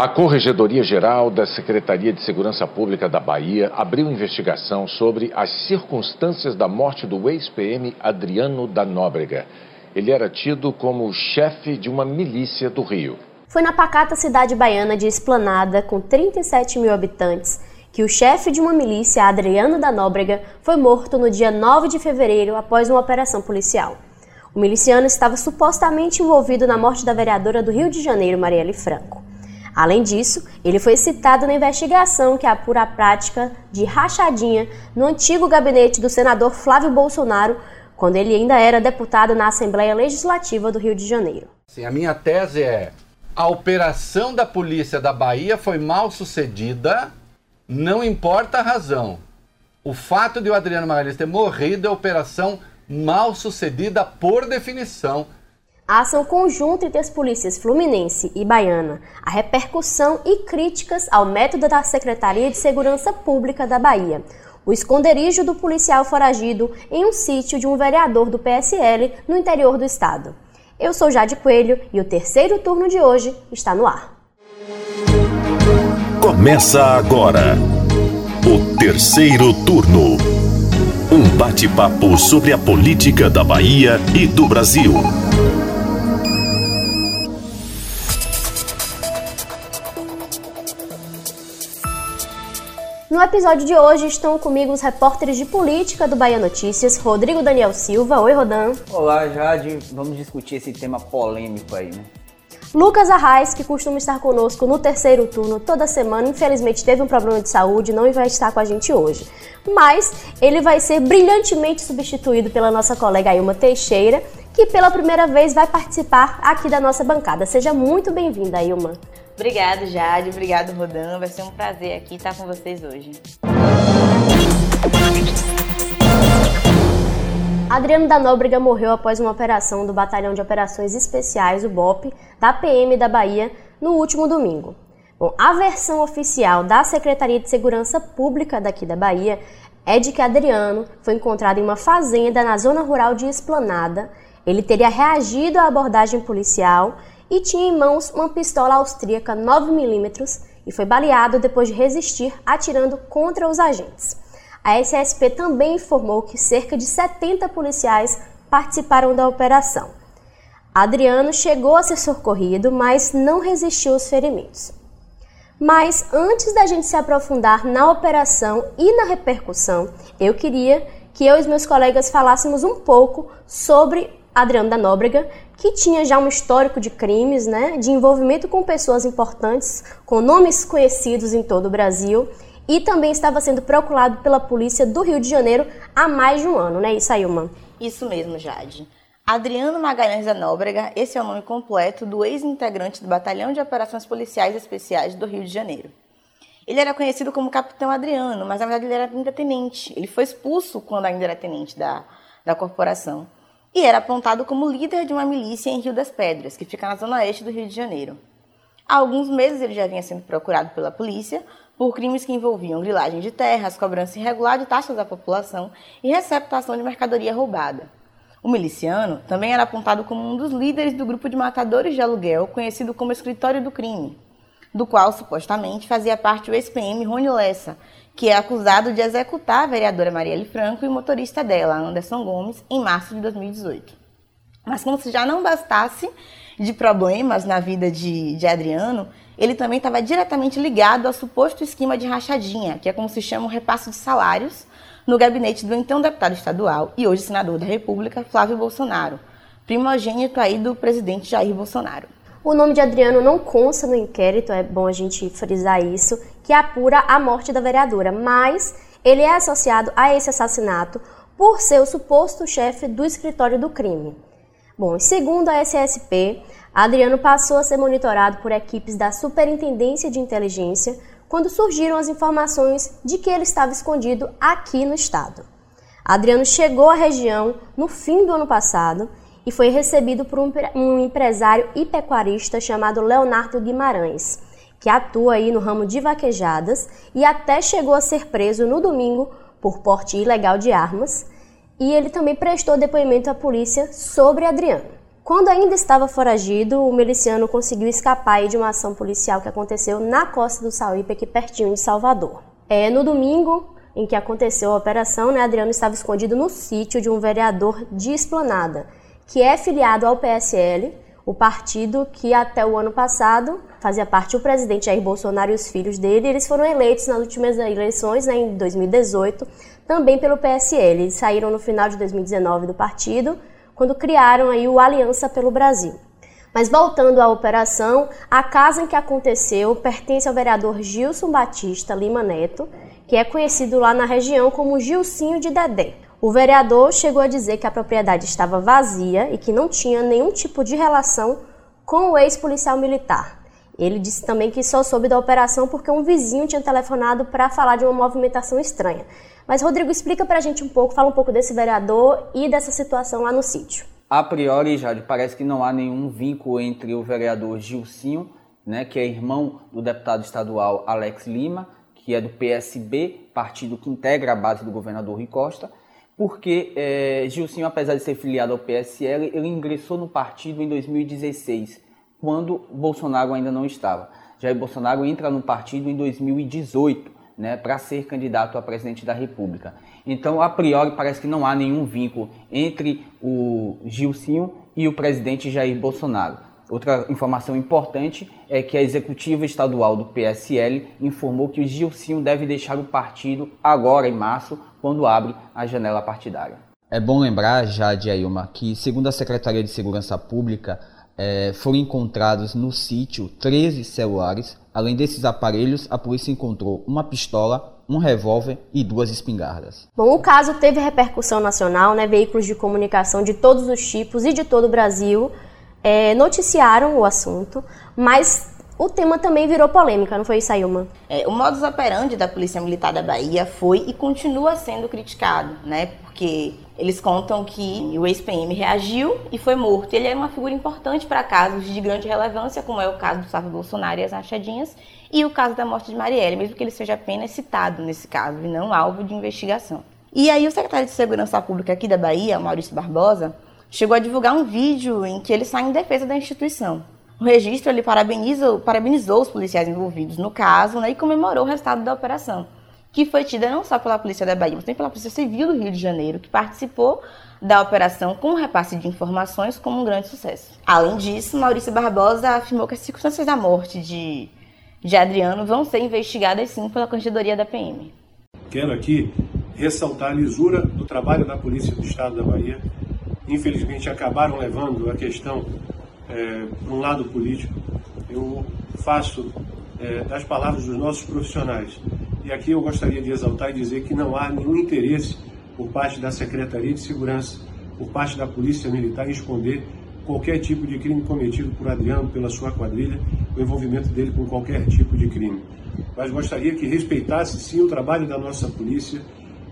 A Corregedoria Geral da Secretaria de Segurança Pública da Bahia abriu investigação sobre as circunstâncias da morte do ex-PM Adriano da Nóbrega. Ele era tido como chefe de uma milícia do Rio. Foi na pacata cidade baiana de Esplanada, com 37 mil habitantes, que o chefe de uma milícia, Adriano da Nóbrega, foi morto no dia 9 de fevereiro após uma operação policial. O miliciano estava supostamente envolvido na morte da vereadora do Rio de Janeiro, Marielle Franco. Além disso, ele foi citado na investigação que apura a prática de rachadinha no antigo gabinete do senador Flávio Bolsonaro, quando ele ainda era deputado na Assembleia Legislativa do Rio de Janeiro. Sim, a minha tese é: a operação da polícia da Bahia foi mal sucedida, não importa a razão. O fato de o Adriano Magalhães ter morrido é operação mal sucedida por definição a ação conjunta entre as polícias fluminense e baiana, a repercussão e críticas ao método da Secretaria de Segurança Pública da Bahia, o esconderijo do policial foragido em um sítio de um vereador do PSL no interior do estado. Eu sou Jade Coelho e o terceiro turno de hoje está no ar. Começa agora o terceiro turno. Um bate-papo sobre a política da Bahia e do Brasil. No episódio de hoje estão comigo os repórteres de política do Bahia Notícias, Rodrigo Daniel Silva. Oi, Rodan. Olá, Jade. Vamos discutir esse tema polêmico aí, né? Lucas Arraes, que costuma estar conosco no terceiro turno toda semana, infelizmente teve um problema de saúde, não vai estar com a gente hoje. Mas ele vai ser brilhantemente substituído pela nossa colega Ilma Teixeira, que pela primeira vez vai participar aqui da nossa bancada. Seja muito bem-vinda, Ilma. Obrigado, Jade. Obrigado, Rodan. Vai ser um prazer aqui estar com vocês hoje. Adriano da Nóbrega morreu após uma operação do Batalhão de Operações Especiais, o BOP, da PM da Bahia, no último domingo. Bom, a versão oficial da Secretaria de Segurança Pública daqui da Bahia é de que Adriano foi encontrado em uma fazenda na zona rural de Esplanada. Ele teria reagido à abordagem policial e tinha em mãos uma pistola austríaca 9mm e foi baleado depois de resistir atirando contra os agentes. A SSP também informou que cerca de 70 policiais participaram da operação. Adriano chegou a ser socorrido, mas não resistiu aos ferimentos. Mas antes da gente se aprofundar na operação e na repercussão, eu queria que eu e meus colegas falássemos um pouco sobre Adriano da Nóbrega, que tinha já um histórico de crimes, né, de envolvimento com pessoas importantes, com nomes conhecidos em todo o Brasil, e também estava sendo procurado pela polícia do Rio de Janeiro há mais de um ano, né, isso, Ailma? Isso mesmo, Jade. Adriano Magalhães da Nóbrega, esse é o nome completo do ex-integrante do Batalhão de Operações Policiais Especiais do Rio de Janeiro. Ele era conhecido como Capitão Adriano, mas na verdade ele era ainda tenente. Ele foi expulso quando ainda era tenente da, da corporação e era apontado como líder de uma milícia em Rio das Pedras, que fica na zona oeste do Rio de Janeiro. Há alguns meses ele já vinha sendo procurado pela polícia por crimes que envolviam grilagem de terras, cobrança irregular de taxas da população e receptação de mercadoria roubada. O miliciano também era apontado como um dos líderes do grupo de matadores de aluguel conhecido como Escritório do Crime, do qual supostamente fazia parte o ex-PM Rony Lessa, que é acusado de executar a vereadora Marielle Franco e o motorista dela, Anderson Gomes, em março de 2018. Mas como se já não bastasse de problemas na vida de, de Adriano, ele também estava diretamente ligado ao suposto esquema de rachadinha, que é como se chama o repasse de salários, no gabinete do então deputado estadual e hoje senador da República, Flávio Bolsonaro, primogênito aí do presidente Jair Bolsonaro. O nome de Adriano não consta no inquérito, é bom a gente frisar isso, que apura a morte da vereadora, mas ele é associado a esse assassinato por ser o suposto chefe do escritório do crime. Bom, segundo a SSP, Adriano passou a ser monitorado por equipes da Superintendência de Inteligência quando surgiram as informações de que ele estava escondido aqui no estado. Adriano chegou à região no fim do ano passado e foi recebido por um, um empresário e pecuarista chamado Leonardo Guimarães, que atua aí no ramo de vaquejadas e até chegou a ser preso no domingo por porte ilegal de armas. E ele também prestou depoimento à polícia sobre Adriano. Quando ainda estava foragido, o miliciano conseguiu escapar de uma ação policial que aconteceu na costa do Sauípe, aqui pertinho de Salvador. É, no domingo em que aconteceu a operação, né, Adriano estava escondido no sítio de um vereador de Esplanada, que é filiado ao PSL, o partido que até o ano passado fazia parte do presidente Jair Bolsonaro e os filhos dele. Eles foram eleitos nas últimas eleições, né, em 2018, também pelo PSL. Eles saíram no final de 2019 do partido quando criaram aí o Aliança pelo Brasil. Mas voltando à operação, a casa em que aconteceu pertence ao vereador Gilson Batista Lima Neto, que é conhecido lá na região como Gilcinho de Dedé. O vereador chegou a dizer que a propriedade estava vazia e que não tinha nenhum tipo de relação com o ex-policial militar. Ele disse também que só soube da operação porque um vizinho tinha telefonado para falar de uma movimentação estranha. Mas, Rodrigo, explica para a gente um pouco, fala um pouco desse vereador e dessa situação lá no sítio. A priori, Jade, parece que não há nenhum vínculo entre o vereador Gilcinho, né, que é irmão do deputado estadual Alex Lima, que é do PSB, partido que integra a base do governador Rui Costa, porque é, Gilcinho, apesar de ser filiado ao PSL, ele ingressou no partido em 2016, quando Bolsonaro ainda não estava. Jair Bolsonaro entra no partido em 2018, né, para ser candidato a presidente da República. Então, a priori, parece que não há nenhum vínculo entre o Gilcinho e o presidente Jair Bolsonaro. Outra informação importante é que a executiva estadual do PSL informou que o Gilcinho deve deixar o partido agora em março, quando abre a janela partidária. É bom lembrar, Jade Ayuma, que segundo a Secretaria de Segurança Pública, é, foram encontrados no sítio 13 celulares. Além desses aparelhos, a polícia encontrou uma pistola, um revólver e duas espingardas. Bom, o caso teve repercussão nacional, né? Veículos de comunicação de todos os tipos e de todo o Brasil é, noticiaram o assunto, mas o tema também virou polêmica, não foi isso, Ayuma? É, o modus operandi da Polícia Militar da Bahia foi e continua sendo criticado, né? Porque eles contam que o ex-PM reagiu e foi morto. Ele era uma figura importante para casos de grande relevância, como é o caso do Sávio Bolsonaro e as rachadinhas, e o caso da morte de Marielle, mesmo que ele seja apenas citado nesse caso e não alvo de investigação. E aí o secretário de Segurança Pública aqui da Bahia, Maurício Barbosa, chegou a divulgar um vídeo em que ele sai em defesa da instituição. O registro ele parabenizou os policiais envolvidos no caso né, e comemorou o resultado da operação que foi tida não só pela Polícia da Bahia, mas também pela Polícia Civil do Rio de Janeiro, que participou da operação com repasse de informações como um grande sucesso. Além disso, Maurício Barbosa afirmou que as circunstâncias da morte de, de Adriano vão ser investigadas sim pela Corregedoria da PM. Quero aqui ressaltar a lisura do trabalho da Polícia do Estado da Bahia. Infelizmente, acabaram levando a questão é, para um lado político. Eu faço é, das palavras dos nossos profissionais e aqui eu gostaria de exaltar e dizer que não há nenhum interesse por parte da Secretaria de Segurança, por parte da Polícia Militar em esconder qualquer tipo de crime cometido por Adriano, pela sua quadrilha, o envolvimento dele com qualquer tipo de crime. Mas gostaria que respeitasse sim o trabalho da nossa polícia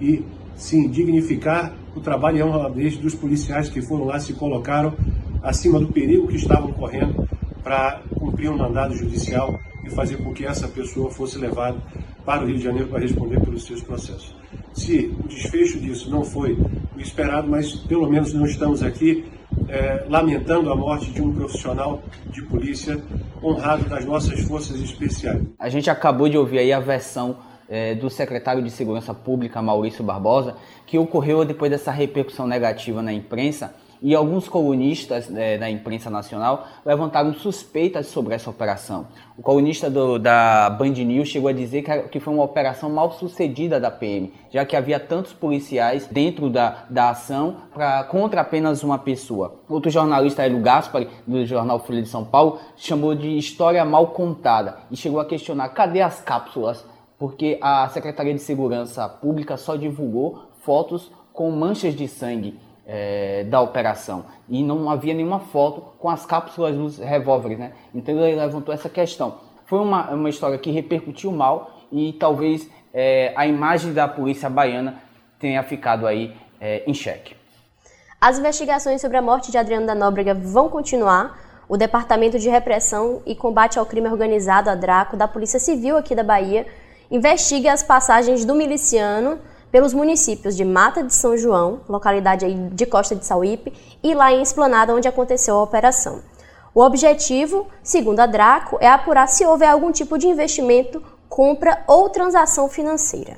e sim dignificar o trabalho e a honradez dos policiais que foram lá se colocaram acima do perigo que estavam correndo para cumprir um mandado judicial e fazer com que essa pessoa fosse levada para o Rio de Janeiro para responder pelos seus processos. Se o desfecho disso não foi o esperado, mas pelo menos não estamos aqui é, lamentando a morte de um profissional de polícia honrado das nossas forças especiais. A gente acabou de ouvir aí a versão é, do secretário de Segurança Pública, Maurício Barbosa, que ocorreu depois dessa repercussão negativa na imprensa e alguns colunistas é, da imprensa nacional levantaram suspeitas sobre essa operação. O colunista do, da Band News chegou a dizer que, que, foi uma operação mal sucedida da PM, já que havia tantos policiais dentro da, da ação pra, contra apenas uma pessoa. Outro jornalista, Hélio Gaspari, do jornal Folha de São Paulo, chamou de história mal contada e chegou a questionar cadê as cápsulas, porque a Secretaria de Segurança Pública só divulgou fotos com manchas de sangue é, da operação. E não havia nenhuma foto com as cápsulas dos revólveres, né? Então ele levantou essa questão. Foi uma, uma história que repercutiu mal e talvez é, a imagem da polícia baiana tenha ficado aí é, em xeque. As investigações sobre a morte de Adriano da Nóbrega vão continuar. O Departamento de Repressão e Combate ao Crime Organizado, a DRACO, da Polícia Civil aqui da Bahia, investiga as passagens do miliciano pelos municípios de Mata de São João, localidade de Costa de Sauípe, e lá em Esplanada, onde aconteceu a operação. O objetivo, segundo a Draco, é apurar se houve algum tipo de investimento, compra ou transação financeira.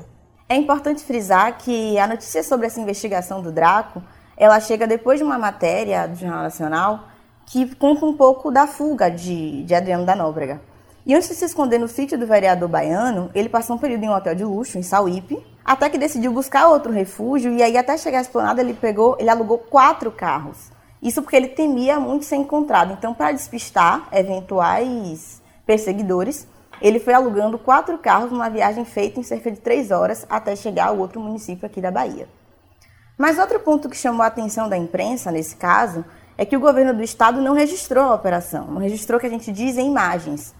É importante frisar que a notícia sobre essa investigação do Draco, ela chega depois de uma matéria do Jornal Nacional que conta um pouco da fuga de, de Adriano da Nóbrega. E antes de se esconder no sítio do vereador baiano, ele passou um período em um hotel de luxo, em Sauípe, até que decidiu buscar outro refúgio e aí até chegar à esplanada ele pegou, ele alugou quatro carros. Isso porque ele temia muito ser encontrado. Então, para despistar eventuais perseguidores, ele foi alugando quatro carros numa viagem feita em cerca de três horas até chegar ao outro município aqui da Bahia. Mas outro ponto que chamou a atenção da imprensa nesse caso é que o governo do estado não registrou a operação, não registrou o que a gente diz em imagens.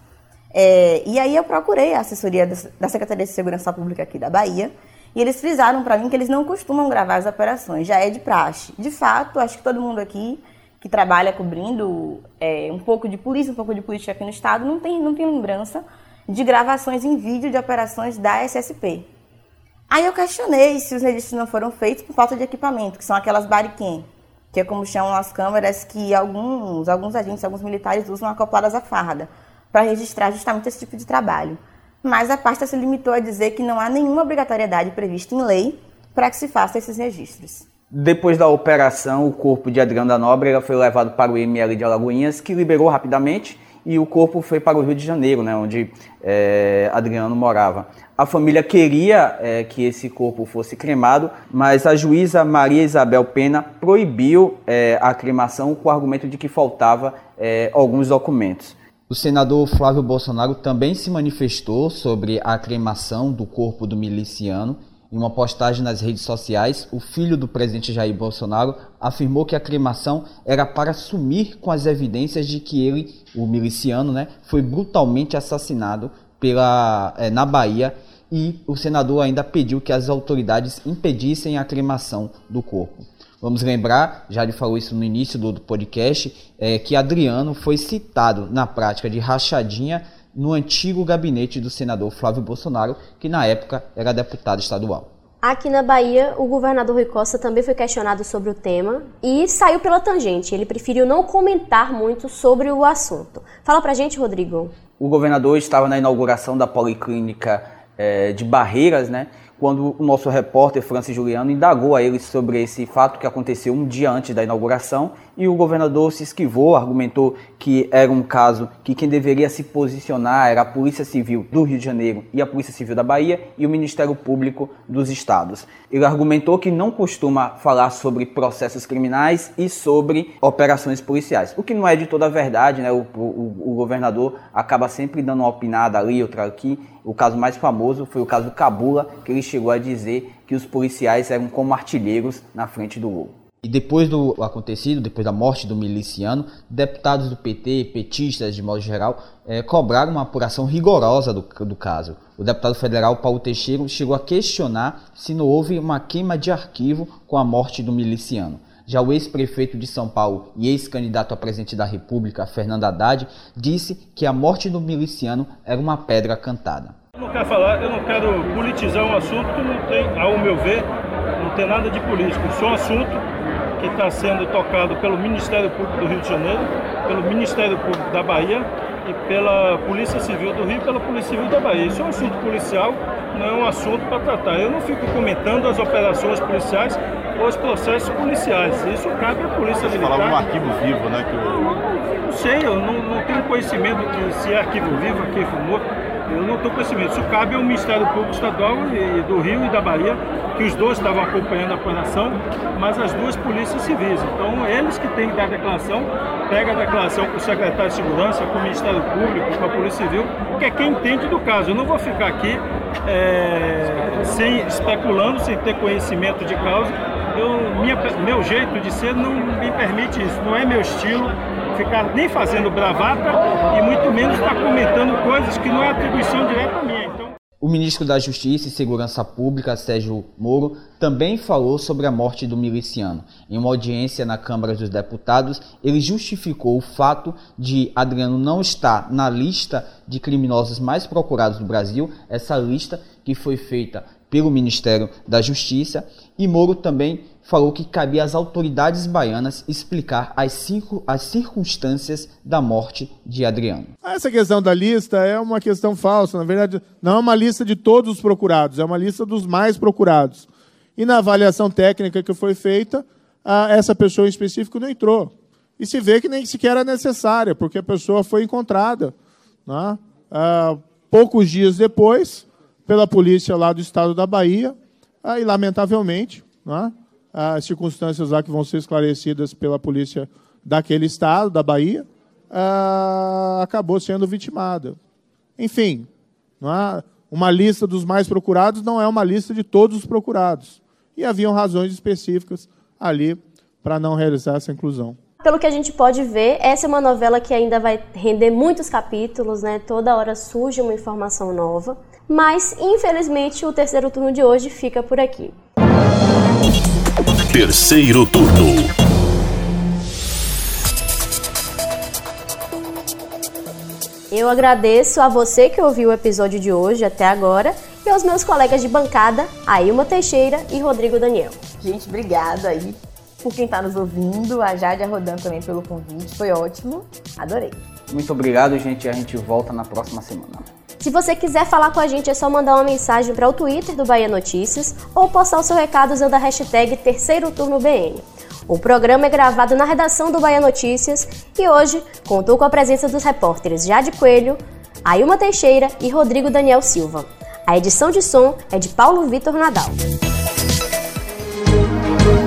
É, e aí eu procurei a assessoria da Secretaria de Segurança Pública aqui da Bahia e eles frisaram para mim que eles não costumam gravar as operações, já é de praxe. De fato, acho que todo mundo aqui que trabalha cobrindo é, um pouco de polícia, um pouco de política aqui no estado, não tem, não tem lembrança de gravações em vídeo de operações da SSP. Aí eu questionei se os registros não foram feitos por falta de equipamento, que são aquelas bariquem, que é como chamam as câmeras que alguns, alguns agentes, alguns militares usam acopladas à farda, para registrar justamente esse tipo de trabalho. Mas a pasta se limitou a dizer que não há nenhuma obrigatoriedade prevista em lei para que se faça esses registros. Depois da operação, o corpo de Adriano da Nóbrega foi levado para o ML de Alagoinhas, que liberou rapidamente, e o corpo foi para o Rio de Janeiro, né, onde é, Adriano morava. A família queria é, que esse corpo fosse cremado, mas a juíza Maria Isabel Pena proibiu é, a cremação com o argumento de que faltava é, alguns documentos. O senador Flávio Bolsonaro também se manifestou sobre a cremação do corpo do miliciano. Em uma postagem nas redes sociais, o filho do presidente Jair Bolsonaro afirmou que a cremação era para sumir com as evidências de que ele, o miliciano, né, foi brutalmente assassinado pela, é, na Bahia e o senador ainda pediu que as autoridades impedissem a cremação do corpo. Vamos lembrar, já lhe falou isso no início do, podcast, é, que Adriano foi citado na prática de rachadinha no antigo gabinete do senador Flávio Bolsonaro, que na época era deputado estadual. Aqui na Bahia, o governador Rui Costa também foi questionado sobre o tema e saiu pela tangente. Ele preferiu não comentar muito sobre o assunto. Fala pra gente, Rodrigo. O governador estava na inauguração da Policlínica é, de Barreiras, né? Quando o nosso repórter Francis Juliano indagou a ele sobre esse fato que aconteceu um dia antes da inauguração e o governador se esquivou, argumentou que era um caso que quem deveria se posicionar era a Polícia Civil do Rio de Janeiro e a Polícia Civil da Bahia e o Ministério Público dos Estados. Ele argumentou que não costuma falar sobre processos criminais e sobre operações policiais, o que não é de toda a verdade, né? O, o, o governador acaba sempre dando uma opinada ali, outra aqui. O caso mais famoso foi o caso Cabula, que ele chegou a dizer que os policiais eram como artilheiros na frente do lobo. E depois do acontecido, depois da morte do miliciano, deputados do PT, petistas de modo geral, é, cobraram uma apuração rigorosa do, do caso. O deputado federal Paulo Teixeira chegou a questionar se não houve uma queima de arquivo com a morte do miliciano. Já o ex-prefeito de São Paulo e ex-candidato a presidente da República, Fernando Haddad, disse que a morte do miliciano era uma pedra cantada. Eu não quero falar, eu não quero politizar um assunto que não tem, ao meu ver, não tem nada de político. É um assunto que está sendo tocado pelo Ministério Público do Rio de Janeiro, pelo Ministério Público da Bahia e pela Polícia Civil do Rio e pela Polícia Civil da Bahia. Isso é um assunto policial, não é um assunto para tratar. Eu não fico comentando as operações policiais ou os processos policiais. Isso cabe à Polícia Militar. Falava um arquivo vivo, né? Que eu... Não sei, eu não, não tenho conhecimento de se é arquivo vivo, arquivo morto. Eu não tenho conhecimento. Isso cabe ao Ministério Público Estadual e do Rio e da Bahia que os dois estavam acompanhando a operação, mas as duas polícias civis. Então, eles que têm que dar a declaração, pega a declaração com o secretário de Segurança, com o Ministério Público, com a Polícia Civil, que é quem entende do caso. Eu não vou ficar aqui é, sem, especulando, sem ter conhecimento de causa. Eu, minha, meu jeito de ser não me permite isso, não é meu estilo ficar nem fazendo bravata e muito menos estar comentando coisas que não é atribuição direta minha. Então... O ministro da Justiça e Segurança Pública, Sérgio Moro, também falou sobre a morte do miliciano. Em uma audiência na Câmara dos Deputados, ele justificou o fato de Adriano não estar na lista de criminosos mais procurados do Brasil, essa lista que foi feita pelo Ministério da Justiça, e Moro também falou que cabia às autoridades baianas explicar as, cinco, as circunstâncias da morte de Adriano. Essa questão da lista é uma questão falsa. Na verdade, não é uma lista de todos os procurados, é uma lista dos mais procurados. E na avaliação técnica que foi feita, essa pessoa em específico não entrou. E se vê que nem sequer era necessária, porque a pessoa foi encontrada. Né? poucos dias depois, pela polícia lá do estado da Bahia, e lamentavelmente, né? as circunstâncias lá que vão ser esclarecidas pela polícia daquele estado, da Bahia, ah, acabou sendo vitimada. Enfim, é? uma lista dos mais procurados não é uma lista de todos os procurados. E haviam razões específicas ali para não realizar essa inclusão. Pelo que a gente pode ver, essa é uma novela que ainda vai render muitos capítulos, né? Toda hora surge uma informação nova. Mas, infelizmente, o terceiro turno de hoje fica por aqui. Terceiro turno. Eu agradeço a você que ouviu o episódio de hoje até agora e aos meus colegas de bancada, Ailma Teixeira e Rodrigo Daniel. Gente, obrigada aí por quem está nos ouvindo, a Jade Rodan também pelo convite, foi ótimo, adorei. Muito obrigado, gente, a gente volta na próxima semana. Se você quiser falar com a gente, é só mandar uma mensagem para o Twitter do Bahia Notícias ou postar o seu recado usando a hashtag Terceiro Turno BN. O programa é gravado na redação do Bahia Notícias e hoje contou com a presença dos repórteres Jade Coelho, Ailma Teixeira e Rodrigo Daniel Silva. A edição de som é de Paulo Vitor Nadal.